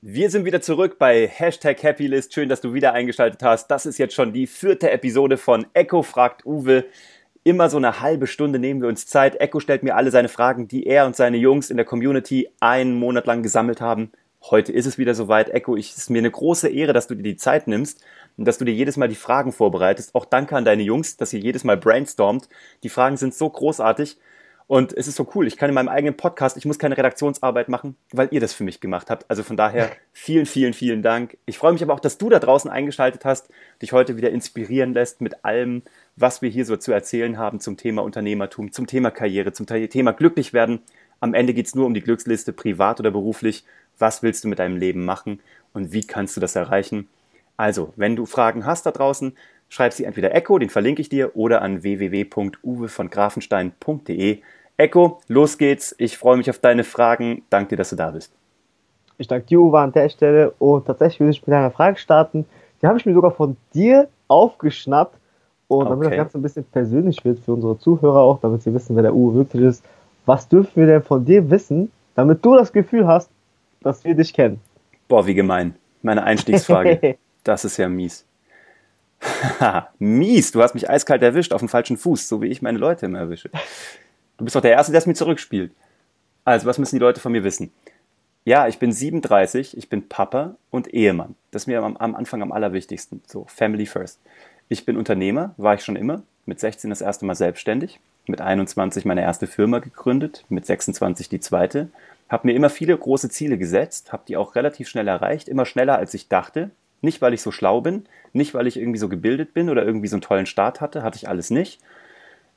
Wir sind wieder zurück bei Hashtag Happylist. Schön, dass du wieder eingeschaltet hast. Das ist jetzt schon die vierte Episode von Echo fragt Uwe. Immer so eine halbe Stunde nehmen wir uns Zeit. Echo stellt mir alle seine Fragen, die er und seine Jungs in der Community einen Monat lang gesammelt haben. Heute ist es wieder soweit. Echo, es ist mir eine große Ehre, dass du dir die Zeit nimmst und dass du dir jedes Mal die Fragen vorbereitest. Auch danke an deine Jungs, dass ihr jedes Mal brainstormt. Die Fragen sind so großartig. Und es ist so cool. Ich kann in meinem eigenen Podcast, ich muss keine Redaktionsarbeit machen, weil ihr das für mich gemacht habt. Also von daher vielen, vielen, vielen Dank. Ich freue mich aber auch, dass du da draußen eingeschaltet hast, dich heute wieder inspirieren lässt mit allem, was wir hier so zu erzählen haben zum Thema Unternehmertum, zum Thema Karriere, zum Thema glücklich werden. Am Ende geht's nur um die Glücksliste, privat oder beruflich. Was willst du mit deinem Leben machen und wie kannst du das erreichen? Also, wenn du Fragen hast da draußen, schreib sie entweder Echo, den verlinke ich dir, oder an www.uwevongrafenstein.de. Echo, los geht's. Ich freue mich auf deine Fragen. Danke dir, dass du da bist. Ich danke dir, Uwe, an der Stelle. Und tatsächlich will ich mit einer Frage starten. Die habe ich mir sogar von dir aufgeschnappt. Und okay. damit das Ganze ein bisschen persönlich wird für unsere Zuhörer auch, damit sie wissen, wer der Uwe wirklich ist. Was dürfen wir denn von dir wissen, damit du das Gefühl hast, dass wir dich kennen? Boah, wie gemein. Meine Einstiegsfrage. das ist ja mies. mies, du hast mich eiskalt erwischt auf dem falschen Fuß, so wie ich meine Leute immer erwische. Du bist doch der Erste, der es mir zurückspielt. Also, was müssen die Leute von mir wissen? Ja, ich bin 37, ich bin Papa und Ehemann. Das ist mir am, am Anfang am allerwichtigsten. So, Family first. Ich bin Unternehmer, war ich schon immer. Mit 16 das erste Mal selbstständig. Mit 21 meine erste Firma gegründet. Mit 26 die zweite. Habe mir immer viele große Ziele gesetzt, habe die auch relativ schnell erreicht. Immer schneller, als ich dachte. Nicht, weil ich so schlau bin, nicht, weil ich irgendwie so gebildet bin oder irgendwie so einen tollen Start hatte, hatte ich alles nicht,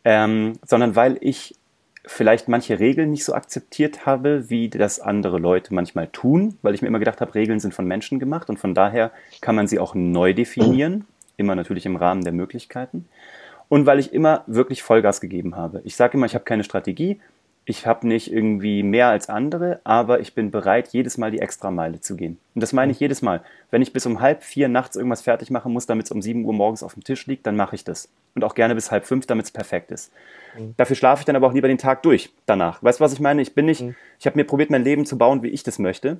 ähm, sondern weil ich vielleicht manche Regeln nicht so akzeptiert habe, wie das andere Leute manchmal tun, weil ich mir immer gedacht habe, Regeln sind von Menschen gemacht und von daher kann man sie auch neu definieren, immer natürlich im Rahmen der Möglichkeiten. Und weil ich immer wirklich Vollgas gegeben habe. Ich sage immer, ich habe keine Strategie, ich habe nicht irgendwie mehr als andere, aber ich bin bereit, jedes Mal die Extrameile zu gehen. Und das meine ich jedes Mal. Wenn ich bis um halb vier nachts irgendwas fertig machen muss, damit es um sieben Uhr morgens auf dem Tisch liegt, dann mache ich das. Und auch gerne bis halb fünf, damit es perfekt ist. Mhm. Dafür schlafe ich dann aber auch lieber den Tag durch danach. Weißt du, was ich meine? Ich bin nicht, mhm. ich habe mir probiert, mein Leben zu bauen, wie ich das möchte.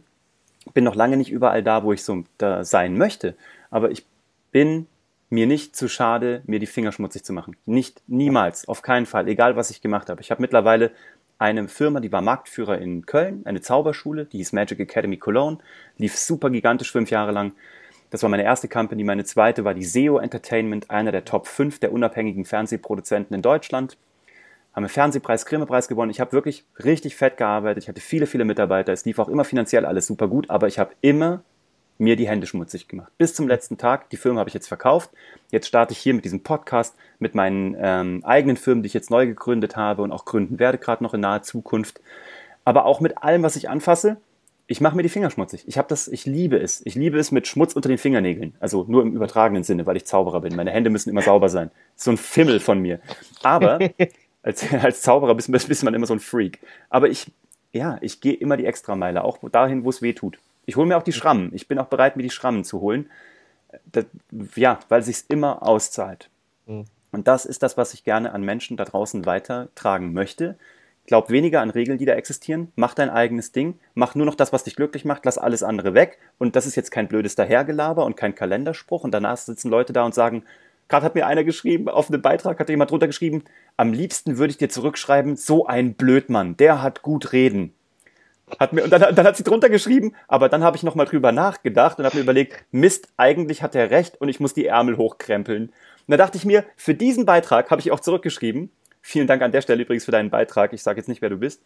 Bin noch lange nicht überall da, wo ich so da sein möchte. Aber ich bin mir nicht zu schade, mir die Finger schmutzig zu machen. Nicht, niemals, auf keinen Fall, egal was ich gemacht habe. Ich habe mittlerweile eine Firma, die war Marktführer in Köln, eine Zauberschule, die hieß Magic Academy Cologne, lief super gigantisch fünf Jahre lang. Das war meine erste Company. Meine zweite war die SEO Entertainment, einer der Top 5 der unabhängigen Fernsehproduzenten in Deutschland. Haben einen Fernsehpreis, Grimme-Preis gewonnen. Ich habe wirklich richtig fett gearbeitet. Ich hatte viele, viele Mitarbeiter. Es lief auch immer finanziell alles super gut, aber ich habe immer mir die Hände schmutzig gemacht. Bis zum letzten Tag. Die Firma habe ich jetzt verkauft. Jetzt starte ich hier mit diesem Podcast, mit meinen ähm, eigenen Firmen, die ich jetzt neu gegründet habe und auch gründen werde, gerade noch in naher Zukunft. Aber auch mit allem, was ich anfasse, ich mache mir die Finger schmutzig. Ich habe das, ich liebe es. Ich liebe es mit Schmutz unter den Fingernägeln. Also nur im übertragenen Sinne, weil ich Zauberer bin. Meine Hände müssen immer sauber sein. So ein Fimmel von mir. Aber als, als Zauberer bist, bist man immer so ein Freak. Aber ich, ja, ich gehe immer die Extrameile, auch dahin, wo es weh tut. Ich hole mir auch die Schrammen. Ich bin auch bereit, mir die Schrammen zu holen. Das, ja, weil es sich immer auszahlt. Mhm. Und das ist das, was ich gerne an Menschen da draußen weitertragen möchte. Glaub weniger an Regeln, die da existieren. Mach dein eigenes Ding. Mach nur noch das, was dich glücklich macht. Lass alles andere weg. Und das ist jetzt kein blödes Dahergelaber und kein Kalenderspruch. Und danach sitzen Leute da und sagen, gerade hat mir einer geschrieben, auf einem Beitrag hat jemand drunter geschrieben, am liebsten würde ich dir zurückschreiben, so ein Blödmann, der hat gut reden. Hat mir, und dann, dann hat sie drunter geschrieben, aber dann habe ich nochmal drüber nachgedacht und habe mir überlegt, Mist, eigentlich hat er recht und ich muss die Ärmel hochkrempeln. Und da dachte ich mir, für diesen Beitrag habe ich auch zurückgeschrieben. Vielen Dank an der Stelle übrigens für deinen Beitrag. Ich sage jetzt nicht, wer du bist.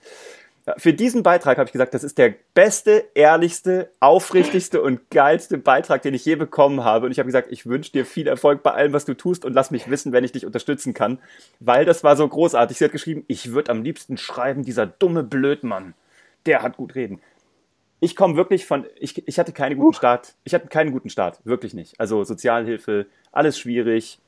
Für diesen Beitrag habe ich gesagt, das ist der beste, ehrlichste, aufrichtigste und geilste Beitrag, den ich je bekommen habe. Und ich habe gesagt, ich wünsche dir viel Erfolg bei allem, was du tust und lass mich wissen, wenn ich dich unterstützen kann. Weil das war so großartig. Sie hat geschrieben, ich würde am liebsten schreiben, dieser dumme Blödmann der hat gut reden. Ich komme wirklich von, ich, ich hatte keinen guten uh. Start. Ich hatte keinen guten Start, wirklich nicht. Also Sozialhilfe, alles schwierig.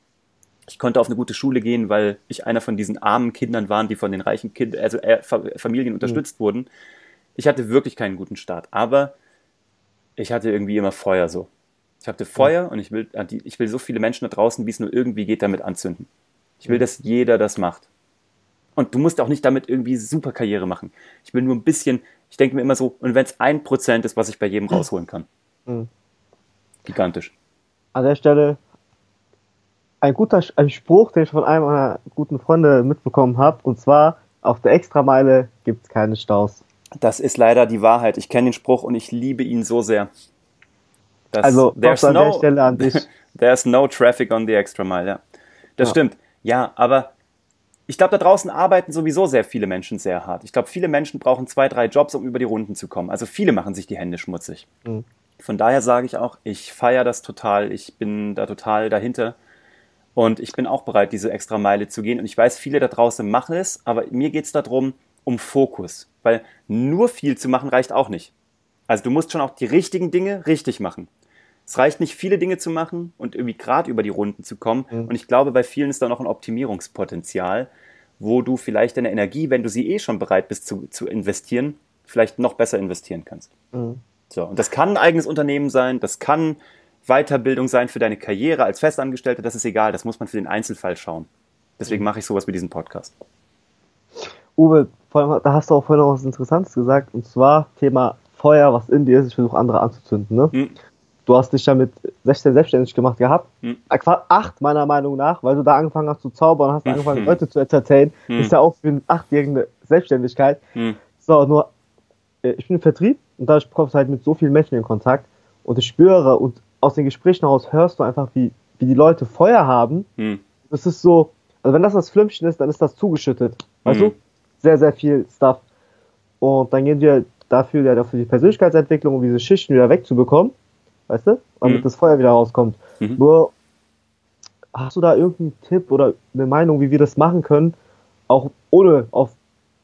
Ich konnte auf eine gute Schule gehen, weil ich einer von diesen armen Kindern war, die von den reichen Kindern, also äh, Familien unterstützt mhm. wurden. Ich hatte wirklich keinen guten Start, aber ich hatte irgendwie immer Feuer so. Ich hatte Feuer mhm. und ich will, ich will so viele Menschen da draußen, wie es nur irgendwie geht, damit anzünden. Ich will, dass jeder das macht. Und du musst auch nicht damit irgendwie super Karriere machen. Ich will nur ein bisschen, ich denke mir immer so, und wenn es ein Prozent ist, was ich bei jedem rausholen kann. Mhm. Gigantisch. An der Stelle ein guter ein Spruch, den ich von einem meiner guten Freunde mitbekommen habe, und zwar, auf der Extrameile gibt es keine Staus. Das ist leider die Wahrheit. Ich kenne den Spruch und ich liebe ihn so sehr. Das, also, there's an no, der Stelle an dich. There's no traffic on the extra mile, ja. Das ja. stimmt. Ja, aber ich glaube, da draußen arbeiten sowieso sehr viele Menschen sehr hart. Ich glaube, viele Menschen brauchen zwei, drei Jobs, um über die Runden zu kommen. Also viele machen sich die Hände schmutzig. Mhm. Von daher sage ich auch, ich feiere das total. Ich bin da total dahinter. Und ich bin auch bereit, diese extra Meile zu gehen. Und ich weiß, viele da draußen machen es, aber mir geht es darum, um Fokus. Weil nur viel zu machen reicht auch nicht. Also du musst schon auch die richtigen Dinge richtig machen. Es reicht nicht, viele Dinge zu machen und irgendwie gerade über die Runden zu kommen. Mhm. Und ich glaube, bei vielen ist da noch ein Optimierungspotenzial, wo du vielleicht deine Energie, wenn du sie eh schon bereit bist zu, zu investieren, vielleicht noch besser investieren kannst. Mhm. So, und das kann ein eigenes Unternehmen sein, das kann Weiterbildung sein für deine Karriere als Festangestellter, das ist egal, das muss man für den Einzelfall schauen. Deswegen mache ich sowas wie diesen Podcast. Uwe, da hast du auch vorhin noch was Interessantes gesagt, und zwar Thema Feuer, was in dir ist, ich versuche andere anzuzünden. Ne? Hm. Du hast dich ja mit 16 selbstständig gemacht gehabt. Hm. Acht meiner Meinung nach, weil du da angefangen hast zu zaubern, hast hm. angefangen Leute zu entertainen. Hm. Ist ja auch für eine achtjährige Selbstständigkeit. Hm. So, nur äh, ich bin im Vertrieb und da kommst du halt mit so vielen Menschen in Kontakt und ich spüre und aus den Gesprächen heraus hörst du einfach, wie, wie die Leute Feuer haben. Hm. Das ist so, also wenn das das Flimmchen ist, dann ist das zugeschüttet. Weißt hm. du? Sehr, sehr viel Stuff. Und dann gehen wir dafür, ja, dafür die Persönlichkeitsentwicklung, um diese Schichten wieder wegzubekommen. Weißt du? Damit hm. das Feuer wieder rauskommt. Mhm. Nur, hast du da irgendeinen Tipp oder eine Meinung, wie wir das machen können, auch ohne auf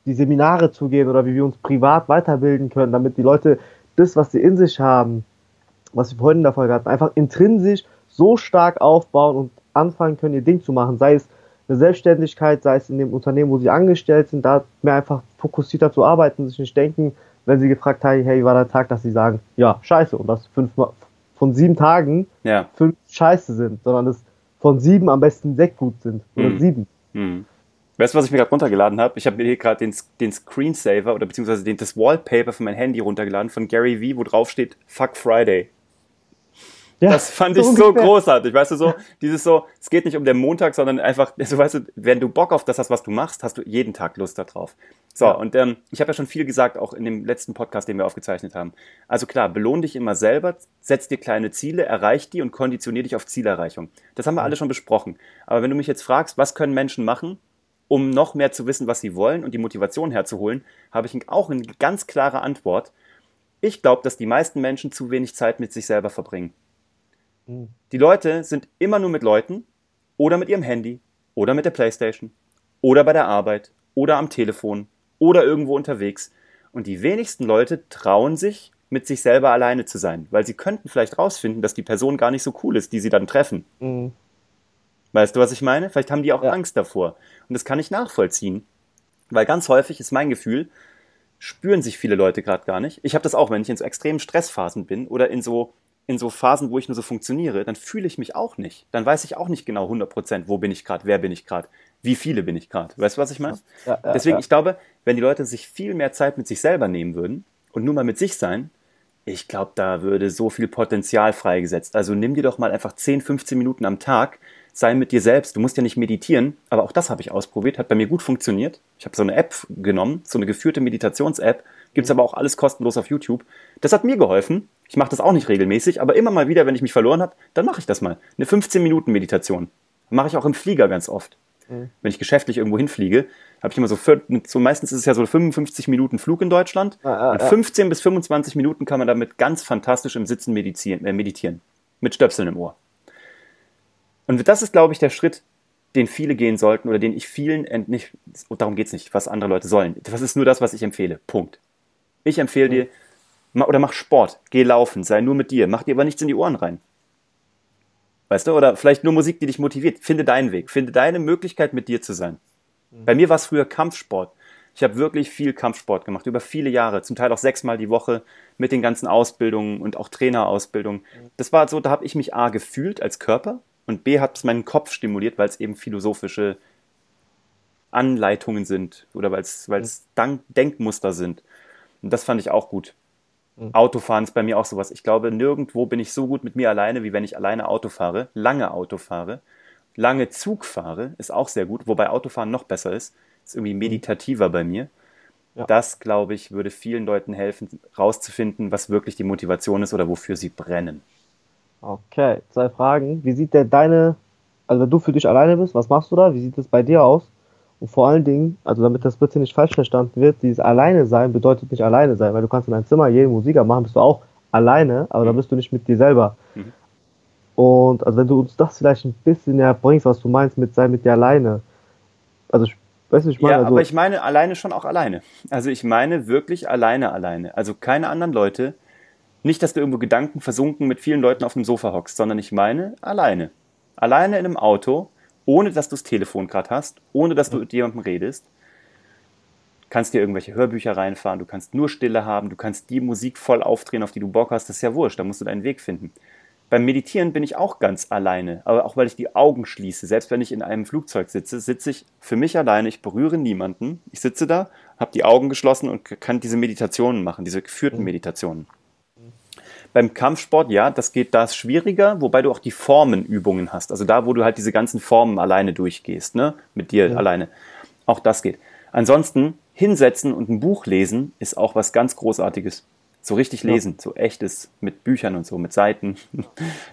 die Seminare zu gehen oder wie wir uns privat weiterbilden können, damit die Leute das, was sie in sich haben, was wir vorhin in der Folge hatten, einfach intrinsisch so stark aufbauen und anfangen können, ihr Ding zu machen, sei es eine Selbstständigkeit, sei es in dem Unternehmen, wo sie angestellt sind, da mehr einfach fokussierter zu arbeiten, sich nicht denken, wenn sie gefragt haben, hey, wie war der Tag, dass sie sagen, ja, scheiße, und das fünf, von sieben Tagen ja. fünf scheiße sind, sondern dass von sieben am besten sechs gut sind, oder mhm. sieben. Mhm. Weißt du, was ich mir gerade runtergeladen habe? Ich habe mir hier gerade den, den Screensaver oder beziehungsweise den, das Wallpaper von meinem Handy runtergeladen von Gary V, wo drauf steht Fuck Friday. Ja, das fand so ich so großartig, weißt du, so, dieses so, es geht nicht um den Montag, sondern einfach, so weißt du, wenn du Bock auf das hast, was du machst, hast du jeden Tag Lust darauf. So, ja. und ähm, ich habe ja schon viel gesagt, auch in dem letzten Podcast, den wir aufgezeichnet haben. Also klar, belohn dich immer selber, setz dir kleine Ziele, erreich die und konditionier dich auf Zielerreichung. Das haben wir alle schon besprochen. Aber wenn du mich jetzt fragst, was können Menschen machen, um noch mehr zu wissen, was sie wollen und die Motivation herzuholen, habe ich auch eine ganz klare Antwort. Ich glaube, dass die meisten Menschen zu wenig Zeit mit sich selber verbringen. Die Leute sind immer nur mit Leuten oder mit ihrem Handy oder mit der Playstation oder bei der Arbeit oder am Telefon oder irgendwo unterwegs. Und die wenigsten Leute trauen sich, mit sich selber alleine zu sein, weil sie könnten vielleicht rausfinden, dass die Person gar nicht so cool ist, die sie dann treffen. Mhm. Weißt du, was ich meine? Vielleicht haben die auch ja. Angst davor. Und das kann ich nachvollziehen. Weil ganz häufig ist mein Gefühl, spüren sich viele Leute gerade gar nicht. Ich habe das auch, wenn ich in so extremen Stressphasen bin oder in so in so Phasen, wo ich nur so funktioniere, dann fühle ich mich auch nicht. Dann weiß ich auch nicht genau 100 Prozent, wo bin ich gerade, wer bin ich gerade, wie viele bin ich gerade. Weißt du, was ich meine? Ja, ja, Deswegen, ja. ich glaube, wenn die Leute sich viel mehr Zeit mit sich selber nehmen würden und nur mal mit sich sein, ich glaube, da würde so viel Potenzial freigesetzt. Also nimm dir doch mal einfach 10, 15 Minuten am Tag, sei mit dir selbst. Du musst ja nicht meditieren, aber auch das habe ich ausprobiert, hat bei mir gut funktioniert. Ich habe so eine App genommen, so eine geführte Meditations-App, Gibt es aber auch alles kostenlos auf YouTube. Das hat mir geholfen. Ich mache das auch nicht regelmäßig, aber immer mal wieder, wenn ich mich verloren habe, dann mache ich das mal. Eine 15-Minuten-Meditation. Mache ich auch im Flieger ganz oft. Mhm. Wenn ich geschäftlich irgendwo hinfliege, habe ich immer so, so, meistens ist es ja so 55 Minuten Flug in Deutschland. Ah, ah, und 15 ah. bis 25 Minuten kann man damit ganz fantastisch im Sitzen meditieren. Äh, meditieren mit Stöpseln im Ohr. Und das ist, glaube ich, der Schritt, den viele gehen sollten oder den ich vielen, nicht, darum geht es nicht, was andere Leute sollen. Das ist nur das, was ich empfehle. Punkt. Ich empfehle dir, oder mach Sport, geh laufen, sei nur mit dir, mach dir aber nichts in die Ohren rein. Weißt du, oder vielleicht nur Musik, die dich motiviert. Finde deinen Weg, finde deine Möglichkeit, mit dir zu sein. Mhm. Bei mir war es früher Kampfsport. Ich habe wirklich viel Kampfsport gemacht, über viele Jahre, zum Teil auch sechsmal die Woche mit den ganzen Ausbildungen und auch Trainerausbildungen. Mhm. Das war so, da habe ich mich A gefühlt als Körper und B hat es meinen Kopf stimuliert, weil es eben philosophische Anleitungen sind oder weil es mhm. Denkmuster sind. Und das fand ich auch gut. Mhm. Autofahren ist bei mir auch sowas. Ich glaube, nirgendwo bin ich so gut mit mir alleine, wie wenn ich alleine Auto fahre, lange Auto fahre. Lange Zug fahre ist auch sehr gut, wobei Autofahren noch besser ist. Ist irgendwie mhm. meditativer bei mir. Ja. Das, glaube ich, würde vielen Leuten helfen, rauszufinden, was wirklich die Motivation ist oder wofür sie brennen. Okay, zwei Fragen. Wie sieht denn deine, also wenn du für dich alleine bist, was machst du da? Wie sieht es bei dir aus? Und vor allen Dingen, also damit das bitte nicht falsch verstanden wird, dieses Alleine sein bedeutet nicht alleine sein, weil du kannst in deinem Zimmer jede Musik machen, bist du auch alleine, aber mhm. dann bist du nicht mit dir selber. Mhm. Und also wenn du uns das vielleicht ein bisschen näher bringst, was du meinst mit sein mit dir alleine. Also weißt du, ich meine, ja, also, aber ich meine alleine schon auch alleine. Also ich meine wirklich alleine alleine. Also keine anderen Leute. Nicht, dass du irgendwo Gedanken versunken mit vielen Leuten auf dem Sofa hockst, sondern ich meine alleine. Alleine in einem Auto ohne dass du das Telefon gerade hast, ohne dass du mit jemandem redest. Kannst dir irgendwelche Hörbücher reinfahren, du kannst nur Stille haben, du kannst die Musik voll aufdrehen, auf die du Bock hast, das ist ja wurscht, da musst du deinen Weg finden. Beim Meditieren bin ich auch ganz alleine, aber auch weil ich die Augen schließe. Selbst wenn ich in einem Flugzeug sitze, sitze ich für mich alleine, ich berühre niemanden. Ich sitze da, habe die Augen geschlossen und kann diese Meditationen machen, diese geführten. Meditationen. Beim Kampfsport, ja, das geht da schwieriger, wobei du auch die Formenübungen hast. Also da, wo du halt diese ganzen Formen alleine durchgehst, ne? Mit dir ja. alleine. Auch das geht. Ansonsten, hinsetzen und ein Buch lesen ist auch was ganz Großartiges. So richtig lesen, ja. so echtes, mit Büchern und so, mit Seiten.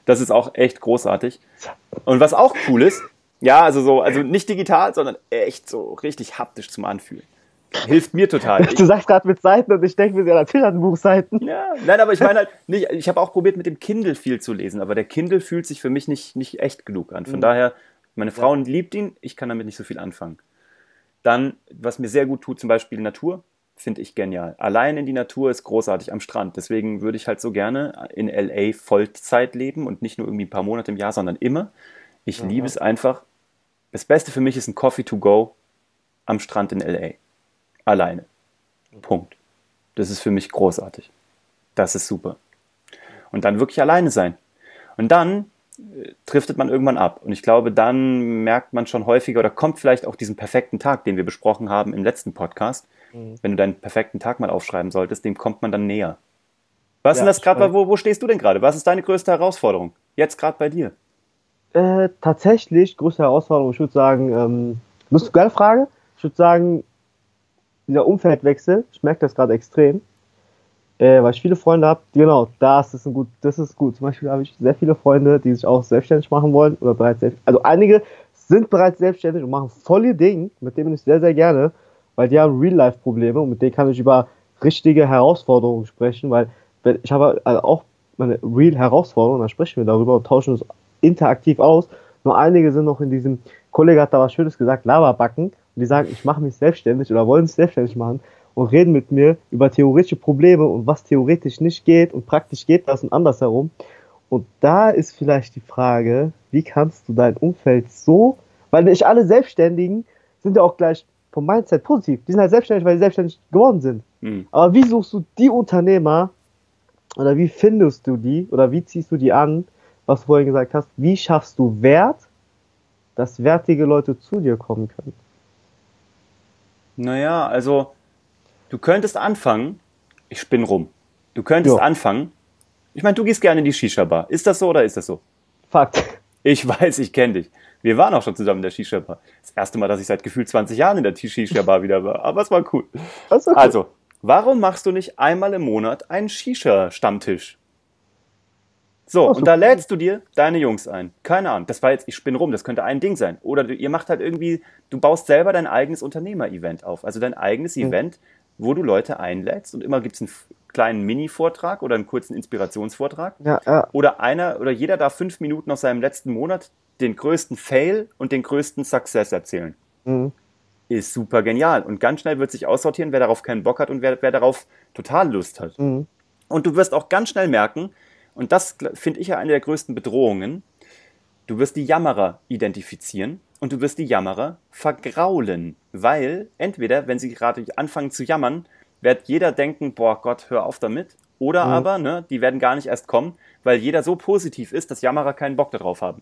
Das ist auch echt großartig. Und was auch cool ist, ja, also so, also nicht digital, sondern echt so richtig haptisch zum Anfühlen hilft mir total. Du sagst gerade mit Seiten und ich denke mir, ja, natürlich hat ein Buch Seiten. Ja, nein, aber ich meine halt nicht, ich habe auch probiert mit dem Kindle viel zu lesen, aber der Kindle fühlt sich für mich nicht, nicht echt genug an. Von mhm. daher, meine Frau ja. liebt ihn, ich kann damit nicht so viel anfangen. Dann, was mir sehr gut tut, zum Beispiel Natur, finde ich genial. Allein in die Natur ist großartig am Strand. Deswegen würde ich halt so gerne in LA Vollzeit leben und nicht nur irgendwie ein paar Monate im Jahr, sondern immer. Ich mhm. liebe es einfach. Das Beste für mich ist ein Coffee to go am Strand in LA alleine. Punkt. Das ist für mich großartig. Das ist super. Und dann wirklich alleine sein. Und dann äh, driftet man irgendwann ab. Und ich glaube, dann merkt man schon häufiger oder kommt vielleicht auch diesen perfekten Tag, den wir besprochen haben im letzten Podcast. Mhm. Wenn du deinen perfekten Tag mal aufschreiben solltest, dem kommt man dann näher. Was ja, ist das gerade? Wo, wo stehst du denn gerade? Was ist deine größte Herausforderung? Jetzt gerade bei dir? Äh, tatsächlich, größte Herausforderung, ich würde sagen, ähm, musst du geile Frage? Ich würde sagen, dieser Umfeldwechsel, ich merke das gerade extrem, äh, weil ich viele Freunde habe, genau, das ist ein gut, das ist gut. Zum Beispiel habe ich sehr viele Freunde, die sich auch selbstständig machen wollen oder bereits selbst, also einige sind bereits selbstständig und machen voll ihr Ding, mit denen bin ich sehr, sehr gerne, weil die haben Real-Life-Probleme und mit denen kann ich über richtige Herausforderungen sprechen, weil ich habe also auch meine Real-Herausforderungen, dann sprechen wir darüber und tauschen uns interaktiv aus. Nur einige sind noch in diesem, Kollege hat da was Schönes gesagt, Lava-Backen die sagen, ich mache mich selbstständig oder wollen sich selbstständig machen und reden mit mir über theoretische Probleme und was theoretisch nicht geht und praktisch geht das und andersherum. Und da ist vielleicht die Frage, wie kannst du dein Umfeld so, weil nicht alle Selbstständigen sind ja auch gleich vom Mindset positiv. Die sind halt selbstständig, weil sie selbstständig geworden sind. Mhm. Aber wie suchst du die Unternehmer oder wie findest du die oder wie ziehst du die an, was du vorhin gesagt hast? Wie schaffst du Wert, dass wertige Leute zu dir kommen können? Naja, also du könntest anfangen, ich spinne rum, du könntest jo. anfangen, ich meine, du gehst gerne in die Shisha-Bar. Ist das so oder ist das so? Fakt. Ich weiß, ich kenne dich. Wir waren auch schon zusammen in der Shisha-Bar. Das erste Mal, dass ich seit gefühlt 20 Jahren in der Shisha-Bar wieder war. Aber es war cool. Das war cool. Also, warum machst du nicht einmal im Monat einen Shisha-Stammtisch? So, oh, und da lädst du dir deine Jungs ein. Keine Ahnung, das war jetzt, ich spinne rum, das könnte ein Ding sein. Oder du, ihr macht halt irgendwie, du baust selber dein eigenes Unternehmer-Event auf. Also dein eigenes mhm. Event, wo du Leute einlädst und immer gibt es einen kleinen Mini-Vortrag oder einen kurzen Inspirationsvortrag. Ja, ja. Oder einer oder jeder darf fünf Minuten aus seinem letzten Monat den größten Fail und den größten Success erzählen. Mhm. Ist super genial. Und ganz schnell wird sich aussortieren, wer darauf keinen Bock hat und wer, wer darauf total Lust hat. Mhm. Und du wirst auch ganz schnell merken, und das finde ich ja eine der größten Bedrohungen. Du wirst die Jammerer identifizieren und du wirst die Jammerer vergraulen, weil entweder, wenn sie gerade anfangen zu jammern, wird jeder denken, boah Gott, hör auf damit. Oder mhm. aber, ne, die werden gar nicht erst kommen, weil jeder so positiv ist, dass Jammerer keinen Bock darauf haben.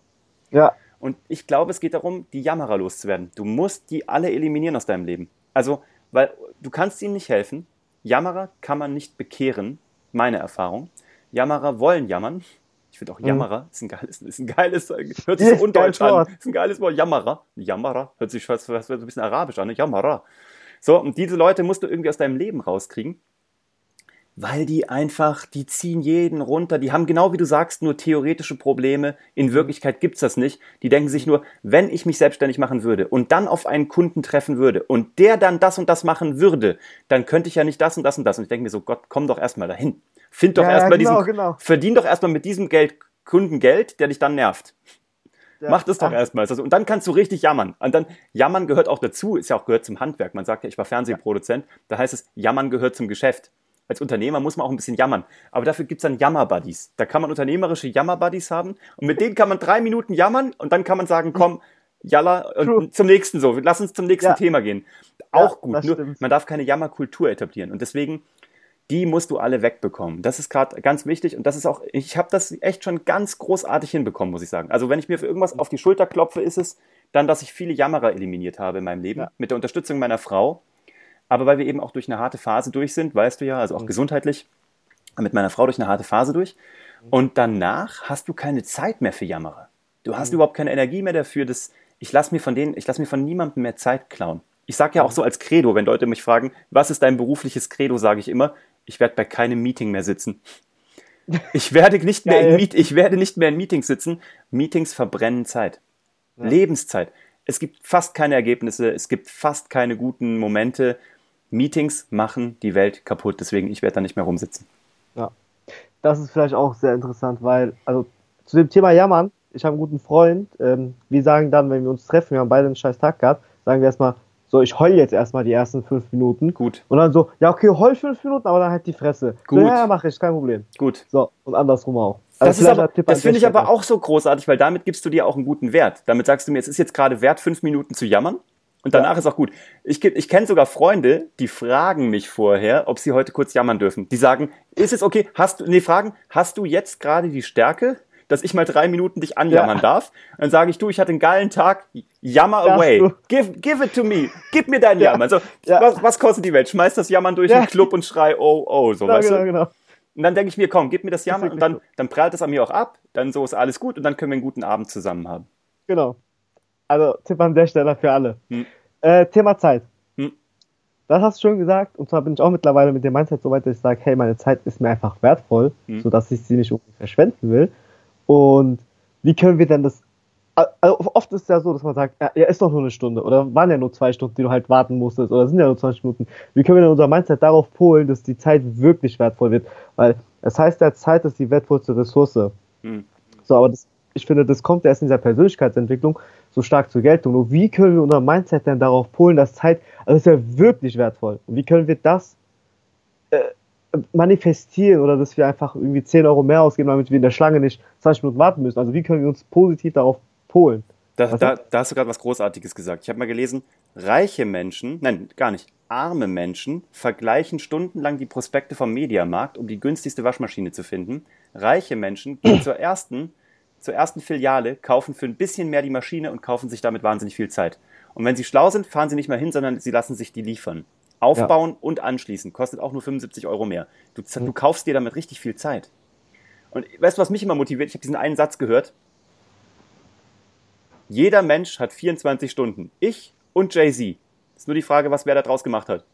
Ja. Und ich glaube, es geht darum, die Jammerer loszuwerden. Du musst die alle eliminieren aus deinem Leben. Also, weil du kannst ihnen nicht helfen. Jammerer kann man nicht bekehren, meine Erfahrung. Jammerer wollen jammern. Ich finde auch mhm. Jammerer ist ein geiles, ist ein geiles, hört sich so undeutsch an. Ist ein geiles Wort. Jammerer. Jammerer. Hört sich fast, fast ein bisschen arabisch an. Ne? Jammerer. So, und diese Leute musst du irgendwie aus deinem Leben rauskriegen weil die einfach, die ziehen jeden runter, die haben genau wie du sagst nur theoretische Probleme, in Wirklichkeit gibt's das nicht. Die denken sich nur, wenn ich mich selbstständig machen würde und dann auf einen Kunden treffen würde und der dann das und das machen würde, dann könnte ich ja nicht das und das und das. Und ich denke mir so, Gott, komm doch erstmal dahin. Find doch ja, erstmal ja, genau, diesen, genau. verdien doch erstmal mit diesem Geld Kunden Geld, der dich dann nervt. Ja. Mach das doch erstmal. Also, und dann kannst du richtig jammern. Und dann, jammern gehört auch dazu, ist ja auch gehört zum Handwerk. Man sagt ja, ich war Fernsehproduzent. Da heißt es, jammern gehört zum Geschäft als Unternehmer muss man auch ein bisschen jammern. Aber dafür gibt es dann Jammer-Buddies. Da kann man unternehmerische Jammer-Buddies haben und mit denen kann man drei Minuten jammern und dann kann man sagen, komm, Jalla, und zum nächsten so. Lass uns zum nächsten ja. Thema gehen. Auch ja, gut. Nur, man darf keine Jammerkultur etablieren. Und deswegen, die musst du alle wegbekommen. Das ist gerade ganz wichtig und das ist auch, ich habe das echt schon ganz großartig hinbekommen, muss ich sagen. Also wenn ich mir für irgendwas auf die Schulter klopfe, ist es dann, dass ich viele Jammerer eliminiert habe in meinem Leben. Ja. Mit der Unterstützung meiner Frau aber weil wir eben auch durch eine harte Phase durch sind, weißt du ja, also auch mhm. gesundheitlich, mit meiner Frau durch eine harte Phase durch. Und danach hast du keine Zeit mehr für Jammerer. Du hast mhm. überhaupt keine Energie mehr dafür, dass ich lasse mir von denen, ich lasse mir von niemandem mehr Zeit klauen. Ich sage ja auch mhm. so als Credo, wenn Leute mich fragen, was ist dein berufliches Credo, sage ich immer, ich werde bei keinem Meeting mehr sitzen. Ich werde nicht mehr in Meet ich werde nicht mehr in Meetings sitzen. Meetings verbrennen Zeit. Ja. Lebenszeit. Es gibt fast keine Ergebnisse, es gibt fast keine guten Momente. Meetings machen die Welt kaputt, deswegen ich werde da nicht mehr rumsitzen. Ja, das ist vielleicht auch sehr interessant, weil, also zu dem Thema Jammern, ich habe einen guten Freund, ähm, wir sagen dann, wenn wir uns treffen, wir haben beide einen scheiß Tag gehabt, sagen wir erstmal, so, ich heul jetzt erstmal die ersten fünf Minuten. Gut. Und dann so, ja, okay, heul fünf Minuten, aber dann halt die Fresse. Gut. So, ja, ja, mach ich, kein Problem. Gut. So, und andersrum auch. Also das, aber, das finde ich aber auch so großartig, weil damit gibst du dir auch einen guten Wert. Damit sagst du mir, es ist jetzt gerade wert, fünf Minuten zu jammern. Und danach ja. ist auch gut. Ich, ich kenne sogar Freunde, die fragen mich vorher, ob sie heute kurz jammern dürfen. Die sagen, ist es okay? Hast du, nee, fragen, hast du jetzt gerade die Stärke, dass ich mal drei Minuten dich anjammern ja. darf? dann sage ich, du, ich hatte einen geilen Tag, jammer Darfst away. Give, give it to me. Gib mir dein ja. Jammern. Also, was, was kostet die Welt? Schmeiß das Jammern durch den Club und schrei, oh, oh, so, weißt genau, du? Genau. Und dann denke ich mir, komm, gib mir das Jammern und dann, dann prallt es an mir auch ab, dann so ist alles gut und dann können wir einen guten Abend zusammen haben. Genau. Also Tipp an der Stelle für alle. Hm. Äh, Thema Zeit. Hm. Das hast du schon gesagt. Und zwar bin ich auch mittlerweile mit dem Mindset so weit, dass ich sage, hey, meine Zeit ist mir einfach wertvoll, hm. sodass ich sie nicht irgendwie verschwenden will. Und wie können wir denn das also oft ist es ja so, dass man sagt, ja, ist doch nur eine Stunde oder waren ja nur zwei Stunden, die du halt warten musstest oder sind ja nur 20 Minuten. Wie können wir denn unser Mindset darauf polen, dass die Zeit wirklich wertvoll wird? Weil es heißt ja, Zeit ist die wertvollste Ressource. Hm. So, aber das, ich finde, das kommt erst in dieser Persönlichkeitsentwicklung so stark zur Geltung. Nur wie können wir unser Mindset denn darauf polen, dass Zeit, also ist ja wirklich wertvoll. Und wie können wir das äh, manifestieren oder dass wir einfach irgendwie 10 Euro mehr ausgeben, damit wir in der Schlange nicht 20 Minuten warten müssen? Also wie können wir uns positiv darauf polen? Da, da, da hast du gerade was Großartiges gesagt. Ich habe mal gelesen, reiche Menschen, nein, gar nicht, arme Menschen vergleichen stundenlang die Prospekte vom Mediamarkt, um die günstigste Waschmaschine zu finden. Reiche Menschen gehen zur ersten zur ersten Filiale, kaufen für ein bisschen mehr die Maschine und kaufen sich damit wahnsinnig viel Zeit. Und wenn sie schlau sind, fahren sie nicht mehr hin, sondern sie lassen sich die liefern. Aufbauen ja. und anschließen. Kostet auch nur 75 Euro mehr. Du, du mhm. kaufst dir damit richtig viel Zeit. Und weißt du, was mich immer motiviert? Ich habe diesen einen Satz gehört. Jeder Mensch hat 24 Stunden. Ich und Jay-Z. Ist nur die Frage, was wer da draus gemacht hat.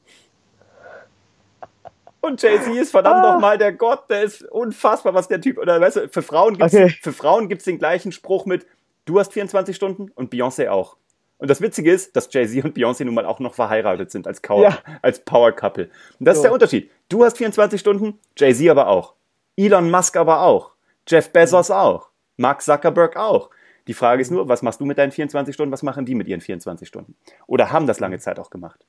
Und Jay-Z ist verdammt ah. nochmal der Gott, der ist unfassbar, was der Typ, oder weißt du, für Frauen okay. für Frauen gibt's den gleichen Spruch mit, du hast 24 Stunden und Beyoncé auch. Und das Witzige ist, dass Jay-Z und Beyoncé nun mal auch noch verheiratet sind als, ja. als Power Couple. Und das so. ist der Unterschied. Du hast 24 Stunden, Jay-Z aber auch. Elon Musk aber auch. Jeff Bezos auch. Mark Zuckerberg auch. Die Frage ist nur, was machst du mit deinen 24 Stunden, was machen die mit ihren 24 Stunden? Oder haben das lange Zeit auch gemacht?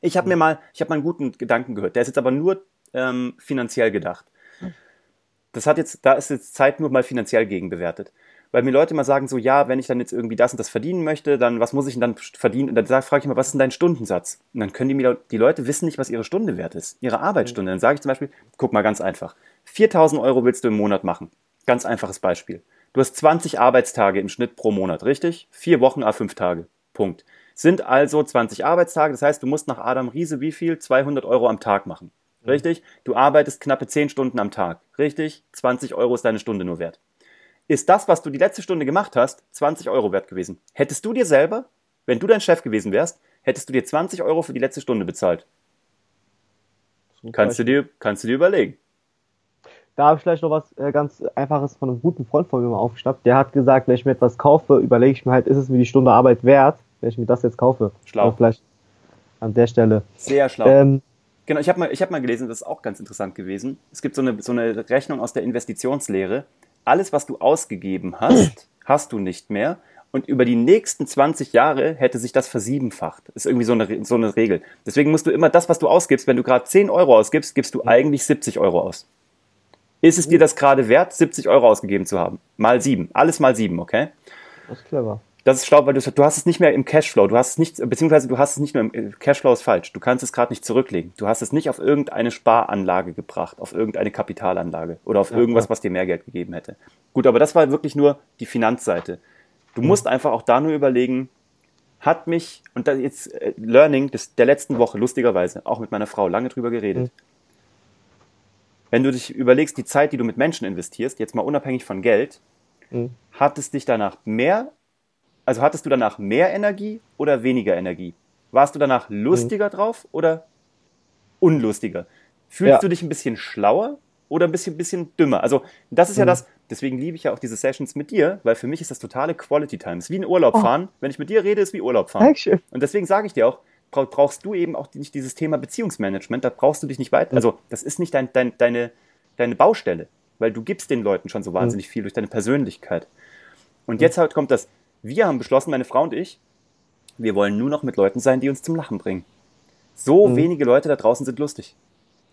Ich habe mir mal, ich habe mal einen guten Gedanken gehört. Der ist jetzt aber nur ähm, finanziell gedacht. Das hat jetzt, da ist jetzt Zeit nur mal finanziell gegenbewertet. Weil mir Leute immer sagen so, ja, wenn ich dann jetzt irgendwie das und das verdienen möchte, dann was muss ich denn dann verdienen? Und dann frage ich mal, was ist denn dein Stundensatz? Und dann können die, mir, die Leute wissen nicht, was ihre Stunde wert ist, ihre Arbeitsstunde. Dann sage ich zum Beispiel, guck mal ganz einfach, 4000 Euro willst du im Monat machen. Ganz einfaches Beispiel. Du hast 20 Arbeitstage im Schnitt pro Monat, richtig? Vier Wochen, a fünf Tage. Punkt. Sind also 20 Arbeitstage, das heißt, du musst nach Adam Riese wie viel? 200 Euro am Tag machen. Mhm. Richtig? Du arbeitest knappe 10 Stunden am Tag. Richtig? 20 Euro ist deine Stunde nur wert. Ist das, was du die letzte Stunde gemacht hast, 20 Euro wert gewesen? Hättest du dir selber, wenn du dein Chef gewesen wärst, hättest du dir 20 Euro für die letzte Stunde bezahlt? Kannst du, dir, kannst du dir überlegen. Da habe ich vielleicht noch was äh, ganz Einfaches von einem guten Freund von mir mal aufgeschnappt. Der hat gesagt, wenn ich mir etwas kaufe, überlege ich mir halt, ist es mir die Stunde Arbeit wert, wenn ich mir das jetzt kaufe. Schlau. Oder vielleicht an der Stelle. Sehr schlau. Ähm, genau, ich habe mal, hab mal gelesen, das ist auch ganz interessant gewesen. Es gibt so eine, so eine Rechnung aus der Investitionslehre. Alles, was du ausgegeben hast, hast du nicht mehr. Und über die nächsten 20 Jahre hätte sich das versiebenfacht. Das ist irgendwie so eine, so eine Regel. Deswegen musst du immer das, was du ausgibst, wenn du gerade 10 Euro ausgibst, gibst du eigentlich 70 Euro aus. Ist es dir das gerade wert, 70 Euro ausgegeben zu haben? Mal sieben. Alles mal sieben, okay? Das ist clever. Das ist schlau, weil du, du hast es nicht mehr im Cashflow. Du hast es nicht, beziehungsweise du hast es nicht nur im äh, Cashflow ist falsch. Du kannst es gerade nicht zurücklegen. Du hast es nicht auf irgendeine Sparanlage gebracht, auf irgendeine Kapitalanlage oder auf irgendwas, was dir mehr Geld gegeben hätte. Gut, aber das war wirklich nur die Finanzseite. Du mhm. musst einfach auch da nur überlegen, hat mich, und da jetzt äh, Learning des, der letzten Woche, lustigerweise, auch mit meiner Frau lange drüber geredet. Mhm. Wenn du dich überlegst, die Zeit, die du mit Menschen investierst, jetzt mal unabhängig von Geld, mhm. hat es dich danach mehr also hattest du danach mehr Energie oder weniger Energie? Warst du danach lustiger mhm. drauf oder unlustiger? Fühlst ja. du dich ein bisschen schlauer oder ein bisschen, bisschen dümmer? Also, das ist mhm. ja das, deswegen liebe ich ja auch diese Sessions mit dir, weil für mich ist das totale Quality Time. Es ist wie ein Urlaub oh. fahren. Wenn ich mit dir rede, ist wie Urlaub fahren. Dankeschön. Und deswegen sage ich dir auch, brauchst du eben auch nicht dieses Thema Beziehungsmanagement, da brauchst du dich nicht weiter, also das ist nicht dein, dein, deine, deine Baustelle, weil du gibst den Leuten schon so mhm. wahnsinnig viel durch deine Persönlichkeit. Und jetzt halt kommt das, wir haben beschlossen, meine Frau und ich, wir wollen nur noch mit Leuten sein, die uns zum Lachen bringen. So mhm. wenige Leute da draußen sind lustig.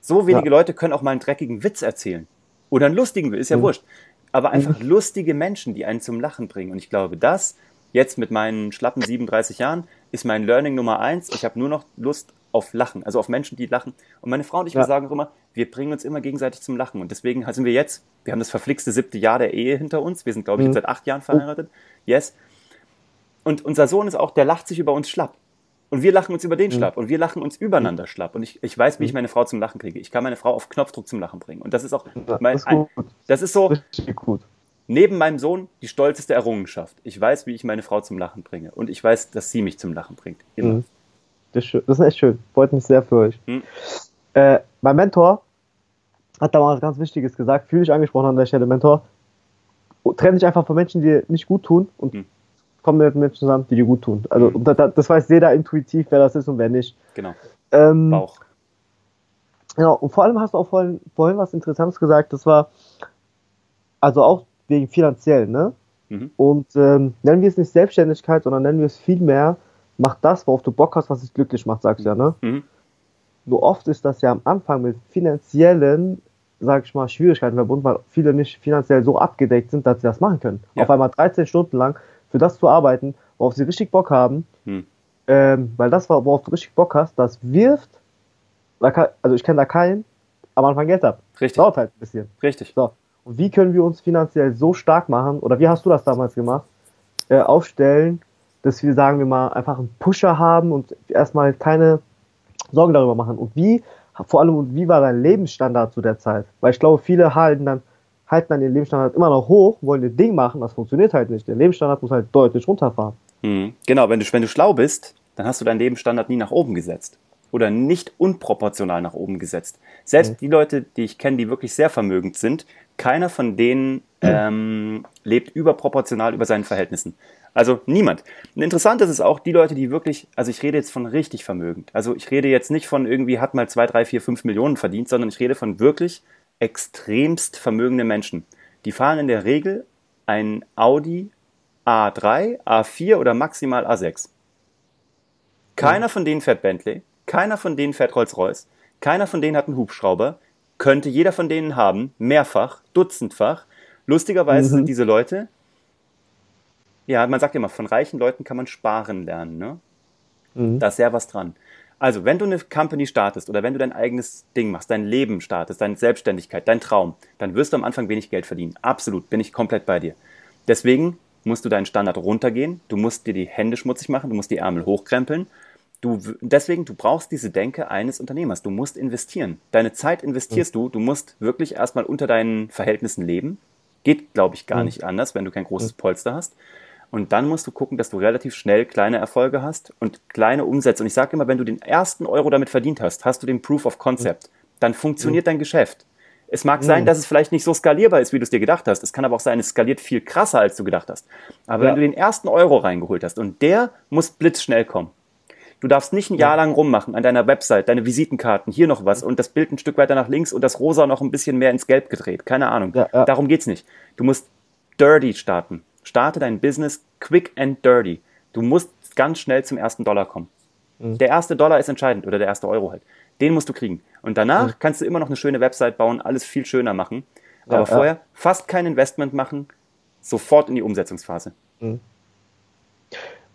So wenige ja. Leute können auch mal einen dreckigen Witz erzählen. Oder einen lustigen Witz, ist ja mhm. wurscht. Aber einfach mhm. lustige Menschen, die einen zum Lachen bringen. Und ich glaube, das, jetzt mit meinen schlappen 37 Jahren, ist mein Learning Nummer eins. Ich habe nur noch Lust auf Lachen, also auf Menschen, die lachen. Und meine Frau und ich, ja. wir sagen auch immer, wir bringen uns immer gegenseitig zum Lachen. Und deswegen sind wir jetzt, wir haben das verflixte siebte Jahr der Ehe hinter uns. Wir sind, glaube ich, mhm. seit acht Jahren verheiratet. Yes. Und unser Sohn ist auch, der lacht sich über uns schlapp. Und wir lachen uns über den mhm. schlapp. Und wir lachen uns übereinander schlapp. Und ich, ich weiß, wie ich mhm. meine Frau zum Lachen kriege. Ich kann meine Frau auf Knopfdruck zum Lachen bringen. Und das ist auch, mein, das, ist ein, das ist so, neben meinem Sohn die stolzeste Errungenschaft. Ich weiß, wie ich meine Frau zum Lachen bringe. Und ich weiß, dass sie mich zum Lachen bringt. Immer. Mhm. Das, ist schön. das ist echt schön. Freut mich sehr für euch. Mhm. Äh, mein Mentor hat da mal was ganz Wichtiges gesagt. Fühle ich angesprochen an der Stelle, Mentor. Trenne dich einfach von Menschen, die dir nicht gut tun und mhm kommen mit Menschen zusammen, die dir gut tun. Also mhm. das, das, weiß jeder intuitiv, wer das ist und wer nicht. Genau. Ähm, Bauch. Genau, und vor allem hast du auch vorhin, vorhin was Interessantes gesagt, das war also auch wegen finanziell, ne? Mhm. Und ähm, nennen wir es nicht Selbstständigkeit, sondern nennen wir es vielmehr, mach das, worauf du Bock hast, was dich glücklich macht, sagst du ja, ne? Mhm. Nur oft ist das ja am Anfang mit finanziellen, sag ich mal, Schwierigkeiten verbunden, weil viele nicht finanziell so abgedeckt sind, dass sie das machen können. Ja. Auf einmal 13 Stunden lang für das zu arbeiten, worauf sie richtig Bock haben, hm. ähm, weil das, worauf du richtig Bock hast, das wirft, also ich kenne da keinen, am Anfang Geld ab. Richtig. Dauert halt ein bisschen. Richtig. So. Und wie können wir uns finanziell so stark machen, oder wie hast du das damals gemacht, äh, aufstellen, dass wir, sagen wir mal, einfach einen Pusher haben und erstmal keine Sorgen darüber machen. Und wie, vor allem, wie war dein Lebensstandard zu der Zeit? Weil ich glaube, viele halten dann, halten dann ihren Lebensstandard immer noch hoch, wollen ihr Ding machen, das funktioniert halt nicht. Der Lebensstandard muss halt deutlich runterfahren. Mhm. Genau, wenn du, wenn du schlau bist, dann hast du deinen Lebensstandard nie nach oben gesetzt. Oder nicht unproportional nach oben gesetzt. Selbst mhm. die Leute, die ich kenne, die wirklich sehr vermögend sind, keiner von denen ähm, lebt überproportional über seinen Verhältnissen. Also niemand. Und interessant ist es auch, die Leute, die wirklich, also ich rede jetzt von richtig vermögend. Also ich rede jetzt nicht von irgendwie hat mal zwei, drei, vier, fünf Millionen verdient, sondern ich rede von wirklich extremst vermögende Menschen. Die fahren in der Regel ein Audi A3, A4 oder maximal A6. Keiner von denen fährt Bentley, keiner von denen fährt Rolls-Royce, keiner von denen hat einen Hubschrauber, könnte jeder von denen haben, mehrfach, dutzendfach. Lustigerweise mhm. sind diese Leute, ja, man sagt immer, von reichen Leuten kann man sparen lernen, ne? Mhm. Da ist sehr was dran. Also, wenn du eine Company startest oder wenn du dein eigenes Ding machst, dein Leben startest, deine Selbstständigkeit, dein Traum, dann wirst du am Anfang wenig Geld verdienen. Absolut, bin ich komplett bei dir. Deswegen musst du deinen Standard runtergehen, du musst dir die Hände schmutzig machen, du musst die Ärmel hochkrempeln. Du, deswegen, du brauchst diese Denke eines Unternehmers. Du musst investieren. Deine Zeit investierst mhm. du. Du musst wirklich erstmal unter deinen Verhältnissen leben. Geht, glaube ich, gar mhm. nicht anders, wenn du kein großes mhm. Polster hast. Und dann musst du gucken, dass du relativ schnell kleine Erfolge hast und kleine Umsätze. Und ich sage immer, wenn du den ersten Euro damit verdient hast, hast du den Proof of Concept. Dann funktioniert dein Geschäft. Es mag sein, dass es vielleicht nicht so skalierbar ist, wie du es dir gedacht hast. Es kann aber auch sein, es skaliert viel krasser, als du gedacht hast. Aber ja. wenn du den ersten Euro reingeholt hast und der muss blitzschnell kommen. Du darfst nicht ein Jahr lang rummachen an deiner Website, deine Visitenkarten, hier noch was und das Bild ein Stück weiter nach links und das Rosa noch ein bisschen mehr ins Gelb gedreht. Keine Ahnung. Ja, ja. Darum geht's nicht. Du musst dirty starten. Starte dein Business quick and dirty. Du musst ganz schnell zum ersten Dollar kommen. Mhm. Der erste Dollar ist entscheidend oder der erste Euro halt. Den musst du kriegen. Und danach mhm. kannst du immer noch eine schöne Website bauen, alles viel schöner machen. Aber ja, vorher ja. fast kein Investment machen, sofort in die Umsetzungsphase. Mhm.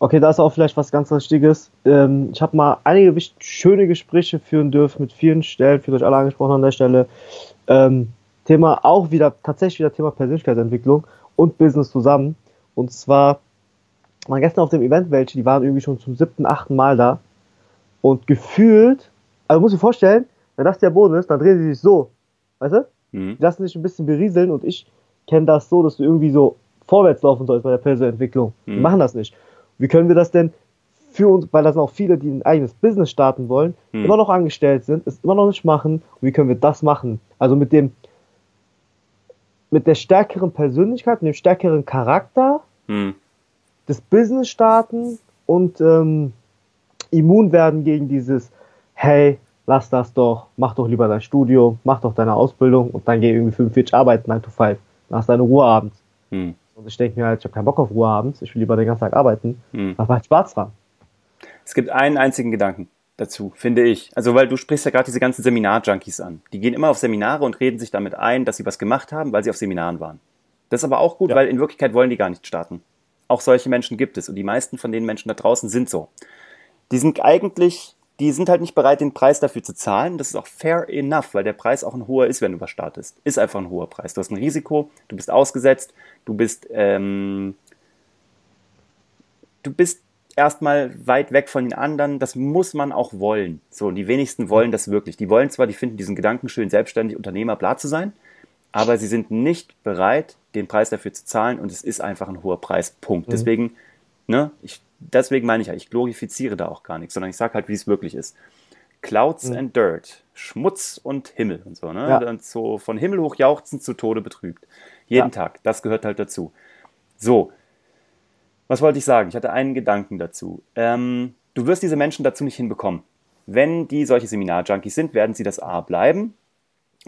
Okay, da ist auch vielleicht was ganz Wichtiges. Ähm, ich habe mal einige schöne Gespräche führen dürfen mit vielen Stellen, für euch alle angesprochen an der Stelle. Ähm, Thema auch wieder, tatsächlich wieder Thema Persönlichkeitsentwicklung und Business zusammen. Und zwar waren gestern auf dem Event welche, die waren irgendwie schon zum siebten, achten Mal da. Und gefühlt, also muss ich vorstellen, wenn das der Boden ist, dann drehen sie sich so. Weißt du? Mhm. Die lassen sich ein bisschen berieseln und ich kenne das so, dass du irgendwie so vorwärts laufen sollst bei der Personentwicklung. Mhm. Wir machen das nicht. Wie können wir das denn für uns, weil das sind auch viele, die ein eigenes Business starten wollen, mhm. immer noch angestellt sind, es immer noch nicht machen. Und wie können wir das machen? Also mit dem, mit der stärkeren Persönlichkeit, mit dem stärkeren Charakter hm. des Business starten und ähm, immun werden gegen dieses, hey, lass das doch, mach doch lieber dein Studium, mach doch deine Ausbildung und dann geh irgendwie 45 arbeiten, 9 to 5, dann hast deine Ruhe abends. Hm. Und ich denke mir halt, ich habe keinen Bock auf Ruhe abends, ich will lieber den ganzen Tag arbeiten. Hm. Das macht Spaß dran. Es gibt einen einzigen Gedanken dazu, finde ich. Also, weil du sprichst ja gerade diese ganzen Seminar-Junkies an. Die gehen immer auf Seminare und reden sich damit ein, dass sie was gemacht haben, weil sie auf Seminaren waren. Das ist aber auch gut, ja. weil in Wirklichkeit wollen die gar nicht starten. Auch solche Menschen gibt es und die meisten von den Menschen da draußen sind so. Die sind eigentlich, die sind halt nicht bereit, den Preis dafür zu zahlen. Das ist auch fair enough, weil der Preis auch ein hoher ist, wenn du was startest. Ist einfach ein hoher Preis. Du hast ein Risiko, du bist ausgesetzt, du bist, ähm, du bist erstmal weit weg von den anderen. Das muss man auch wollen. So, die wenigsten wollen das wirklich. Die wollen zwar, die finden diesen Gedanken schön, selbstständig Unternehmer, bla zu sein, aber sie sind nicht bereit, den Preis dafür zu zahlen und es ist einfach ein hoher Preis. Punkt. Mhm. Deswegen, ne, ich, deswegen meine ich ja, ich glorifiziere da auch gar nichts, sondern ich sage halt, wie es wirklich ist. Clouds mhm. and Dirt, Schmutz und Himmel und so, ne? Ja. Und so von Himmel hoch jauchzend zu Tode betrübt. Jeden ja. Tag. Das gehört halt dazu. So, was wollte ich sagen? Ich hatte einen Gedanken dazu. Ähm, du wirst diese Menschen dazu nicht hinbekommen. Wenn die solche Seminar-Junkies sind, werden sie das A bleiben.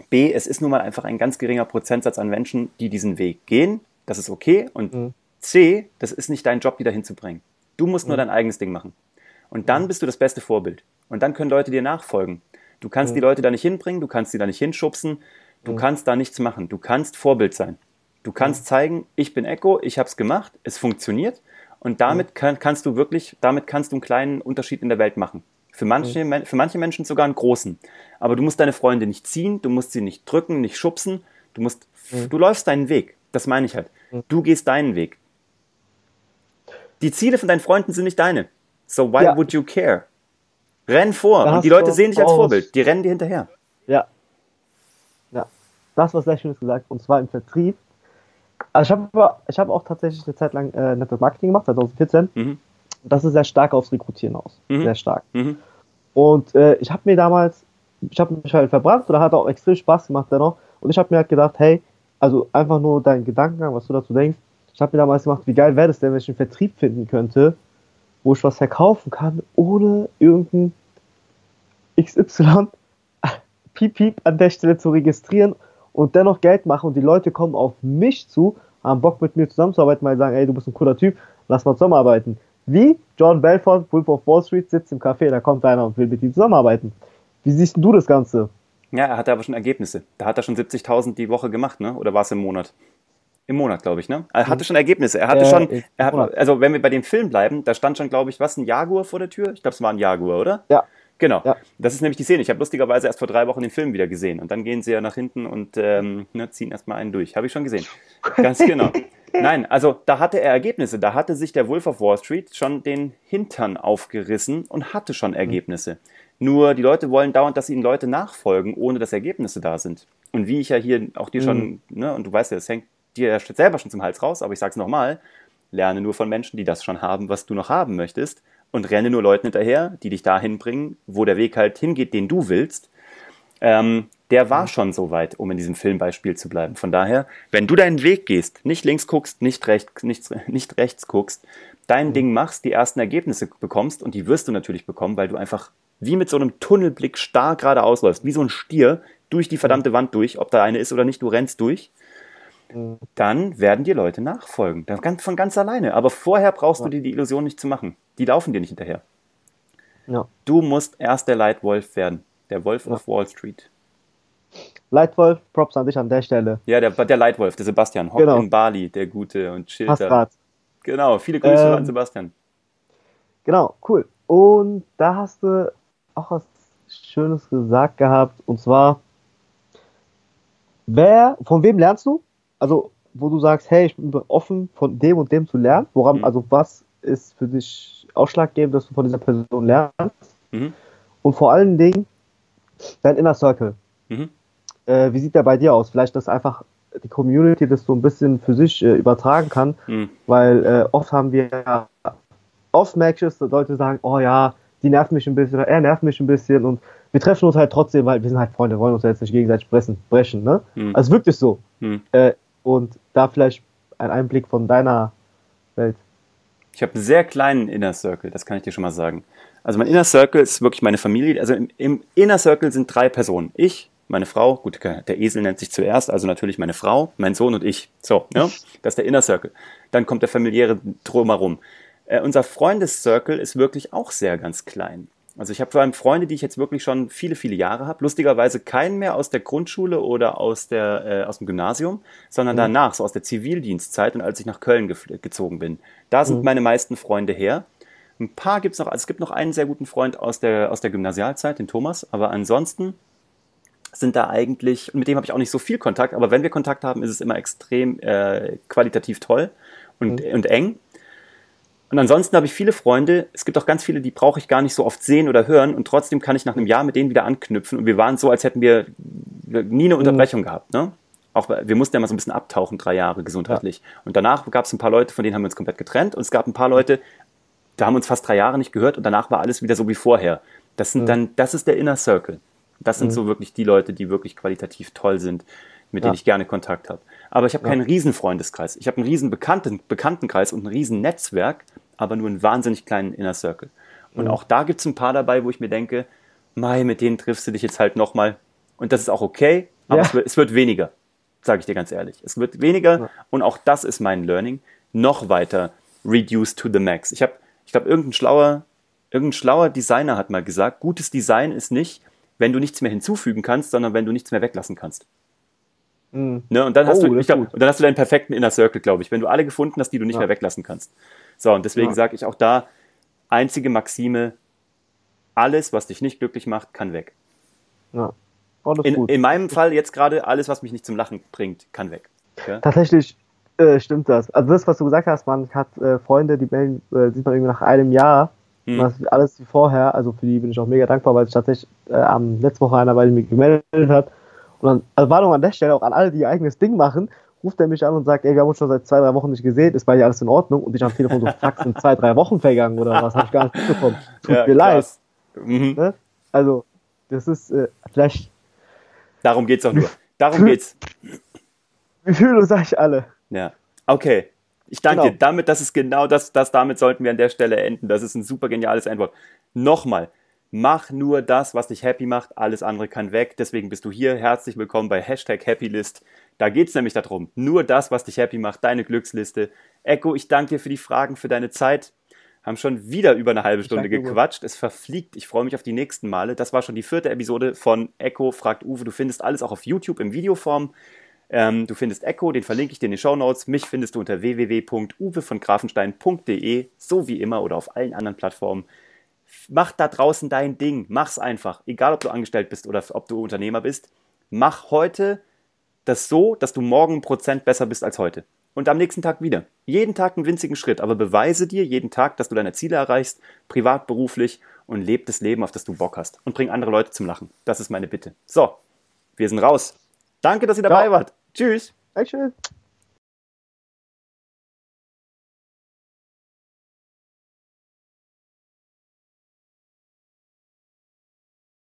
B, es ist nun mal einfach ein ganz geringer Prozentsatz an Menschen, die diesen Weg gehen. Das ist okay. Und mhm. C, das ist nicht dein Job, die dahin zu bringen. Du musst mhm. nur dein eigenes Ding machen. Und dann mhm. bist du das beste Vorbild. Und dann können Leute dir nachfolgen. Du kannst mhm. die Leute da nicht hinbringen, du kannst sie da nicht hinschubsen, du mhm. kannst da nichts machen. Du kannst Vorbild sein. Du kannst mhm. zeigen, ich bin Echo, ich habe es gemacht, es funktioniert und damit kann, kannst du wirklich, damit kannst du einen kleinen Unterschied in der Welt machen. Für manche, mhm. für manche Menschen sogar einen großen. Aber du musst deine Freunde nicht ziehen, du musst sie nicht drücken, nicht schubsen. Du musst, mhm. du läufst deinen Weg. Das meine ich halt. Du gehst deinen Weg. Die Ziele von deinen Freunden sind nicht deine. So why ja. would you care? Renn vor. Und die Leute sehen dich als Vorbild. Die rennen dir hinterher. Ja. Ja. Das war sehr schönes gesagt. Und zwar im Vertrieb also ich habe ich hab auch tatsächlich eine Zeit lang äh, Network Marketing gemacht, 2014. Mhm. Das ist sehr stark aufs Rekrutieren aus. Mhm. Sehr stark. Mhm. Und äh, ich habe mir damals, ich habe mich halt verbrannt oder hat auch extrem Spaß gemacht dennoch. Und ich habe mir halt gedacht, hey, also einfach nur dein Gedankengang, was du dazu denkst. Ich habe mir damals gemacht, wie geil wäre das denn, wenn ich einen Vertrieb finden könnte, wo ich was verkaufen kann, ohne irgendein XY Piep Piep an der Stelle zu registrieren und dennoch Geld machen und die Leute kommen auf mich zu, haben Bock mit mir zusammenzuarbeiten, weil sie sagen, ey, du bist ein cooler Typ, lass mal zusammenarbeiten. Wie John Belfort, Wolf of Wall Street, sitzt im Café, da kommt einer und will mit ihm zusammenarbeiten. Wie siehst du das Ganze? Ja, er hatte aber schon Ergebnisse. Da hat er schon 70.000 die Woche gemacht, ne? Oder war es im Monat? Im Monat, glaube ich, ne? Er hatte schon Ergebnisse. Er hatte äh, schon, er hat, also wenn wir bei dem Film bleiben, da stand schon, glaube ich, was, ein Jaguar vor der Tür? Ich glaube, es war ein Jaguar, oder? Ja. Genau. Ja. Das ist nämlich die Szene. Ich habe lustigerweise erst vor drei Wochen den Film wieder gesehen. Und dann gehen sie ja nach hinten und ähm, ne, ziehen erstmal einen durch. Habe ich schon gesehen. Ganz genau. Nein, also da hatte er Ergebnisse. Da hatte sich der Wolf of Wall Street schon den Hintern aufgerissen und hatte schon Ergebnisse. Mhm. Nur die Leute wollen dauernd, dass ihnen Leute nachfolgen, ohne dass Ergebnisse da sind. Und wie ich ja hier auch dir schon, mhm. ne, und du weißt ja, das hängt dir ja selber schon zum Hals raus, aber ich sag's nochmal, lerne nur von Menschen, die das schon haben, was du noch haben möchtest und renne nur Leuten hinterher, die dich dahin bringen, wo der Weg halt hingeht, den du willst. Ähm, der war schon so weit, um in diesem Filmbeispiel zu bleiben. Von daher, wenn du deinen Weg gehst, nicht links guckst, nicht rechts, nicht, nicht rechts guckst, dein mhm. Ding machst, die ersten Ergebnisse bekommst und die wirst du natürlich bekommen, weil du einfach wie mit so einem Tunnelblick starr geradeaus läufst, wie so ein Stier durch die verdammte Wand durch, ob da eine ist oder nicht, du rennst durch dann werden dir Leute nachfolgen. Von ganz alleine. Aber vorher brauchst ja. du dir die Illusion nicht zu machen. Die laufen dir nicht hinterher. Ja. Du musst erst der Leitwolf werden. Der Wolf ja. of Wall Street. Leitwolf, Props an dich an der Stelle. Ja, der, der Leitwolf, der Sebastian. Hockt genau. in Bali, der Gute und chillt Genau, viele Grüße ähm, an Sebastian. Genau, cool. Und da hast du auch was Schönes gesagt gehabt. Und zwar, wer, von wem lernst du? Also wo du sagst, hey, ich bin offen von dem und dem zu lernen, woran, mhm. also was ist für dich ausschlaggebend, dass du von dieser Person lernst? Mhm. Und vor allen Dingen dein Inner Circle. Mhm. Äh, wie sieht der bei dir aus? Vielleicht, dass einfach die Community das so ein bisschen für sich äh, übertragen kann, mhm. weil äh, oft haben wir oft Matches, dass Leute sagen, oh ja, die nerven mich ein bisschen oder er nervt mich ein bisschen und wir treffen uns halt trotzdem, weil wir sind halt Freunde, wollen uns jetzt nicht gegenseitig brechen, brechen ne? Mhm. Also wirklich so. Mhm. Äh, und da vielleicht ein Einblick von deiner Welt. Ich habe einen sehr kleinen Inner Circle, das kann ich dir schon mal sagen. Also mein Inner Circle ist wirklich meine Familie. Also im, im Inner Circle sind drei Personen. Ich, meine Frau, gut, der Esel nennt sich zuerst, also natürlich meine Frau, mein Sohn und ich. So, ja, das ist der Inner Circle. Dann kommt der familiäre drumherum. Äh, unser Freundescircle ist wirklich auch sehr ganz klein. Also ich habe vor allem Freunde, die ich jetzt wirklich schon viele, viele Jahre habe. Lustigerweise keinen mehr aus der Grundschule oder aus, der, äh, aus dem Gymnasium, sondern mhm. danach, so aus der Zivildienstzeit und als ich nach Köln ge gezogen bin. Da sind mhm. meine meisten Freunde her. Ein paar gibt es noch, also es gibt noch einen sehr guten Freund aus der, aus der Gymnasialzeit, den Thomas, aber ansonsten sind da eigentlich, und mit dem habe ich auch nicht so viel Kontakt, aber wenn wir Kontakt haben, ist es immer extrem äh, qualitativ toll und, mhm. und eng. Und ansonsten habe ich viele Freunde, es gibt auch ganz viele, die brauche ich gar nicht so oft sehen oder hören und trotzdem kann ich nach einem Jahr mit denen wieder anknüpfen und wir waren so, als hätten wir nie eine mhm. Unterbrechung gehabt. Ne? Auch wir mussten ja mal so ein bisschen abtauchen, drei Jahre gesundheitlich. Ja. Und danach gab es ein paar Leute, von denen haben wir uns komplett getrennt und es gab ein paar Leute, da haben wir uns fast drei Jahre nicht gehört und danach war alles wieder so wie vorher. Das sind mhm. dann, das ist der Inner Circle. Das sind mhm. so wirklich die Leute, die wirklich qualitativ toll sind, mit ja. denen ich gerne Kontakt habe. Aber ich habe ja. keinen Riesenfreundeskreis. Ich habe einen riesen Bekannten, Bekanntenkreis und ein riesen Netzwerk, aber nur einen wahnsinnig kleinen Inner Circle. Und mhm. auch da gibt es ein paar dabei, wo ich mir denke, Mai, mit denen triffst du dich jetzt halt nochmal. Und das ist auch okay, aber ja. es, wird, es, wird, weniger, sage ich dir ganz ehrlich. Es wird weniger ja. und auch das ist mein Learning, noch weiter reduced to the max. Ich habe, ich glaube, irgendein schlauer, irgendein schlauer Designer hat mal gesagt, gutes Design ist nicht, wenn du nichts mehr hinzufügen kannst, sondern wenn du nichts mehr weglassen kannst. Mhm. Ne? Und, dann hast oh, du, glaub, und dann hast du deinen perfekten Inner Circle, glaube ich, wenn du alle gefunden hast, die du nicht ja. mehr weglassen kannst. So, und deswegen ja. sage ich auch da, einzige Maxime, alles, was dich nicht glücklich macht, kann weg. Ja. In, in, meinem Fall jetzt gerade alles, was mich nicht zum Lachen bringt, kann weg. Ja? Tatsächlich äh, stimmt das. Also das, was du gesagt hast, man hat äh, Freunde, die melden, äh, sieht man irgendwie nach einem Jahr. Hm. alles wie vorher. Also für die bin ich auch mega dankbar, weil sich tatsächlich äh, am letzten Woche einer bei mir gemeldet hat. Und dann, also Warnung an der Stelle auch an alle, die ihr eigenes Ding machen ruft er mich an und sagt, ey, wir haben uns schon seit zwei, drei Wochen nicht gesehen, ist bei dir alles in Ordnung? Und ich am Telefon so, fuck, sind zwei, drei Wochen vergangen oder was? Hab ich gar nicht mitbekommen. Tut ja, mir leid. Mhm. Ne? Also, das ist äh, vielleicht. Darum geht's auch nur. Darum geht's. Wir fühlen uns eigentlich alle. Ja. Okay. Ich danke genau. dir. Damit, das ist genau das, das, damit sollten wir an der Stelle enden. Das ist ein super geniales Antwort. Nochmal. Mach nur das, was dich happy macht. Alles andere kann weg. Deswegen bist du hier. Herzlich willkommen bei Hashtag Happylist. Da geht es nämlich darum, nur das, was dich happy macht, deine Glücksliste. Echo, ich danke dir für die Fragen, für deine Zeit. Haben schon wieder über eine halbe Stunde gequatscht. Es verfliegt. Ich freue mich auf die nächsten Male. Das war schon die vierte Episode von Echo fragt Uwe. Du findest alles auch auf YouTube in Videoform. Ähm, du findest Echo, den verlinke ich dir in den Show Notes. Mich findest du unter www.uwe von grafenstein.de, so wie immer oder auf allen anderen Plattformen. Mach da draußen dein Ding. Mach's einfach. Egal, ob du angestellt bist oder ob du Unternehmer bist. Mach heute das so, dass du morgen ein Prozent besser bist als heute. und am nächsten Tag wieder. Jeden Tag einen winzigen Schritt, aber beweise dir jeden Tag, dass du deine Ziele erreichst, privat, beruflich und leb das Leben, auf das du Bock hast. Und bring andere Leute zum Lachen. Das ist meine Bitte. So, wir sind raus. Danke, dass ihr dabei ja. wart. Tschüss. Dankeschön.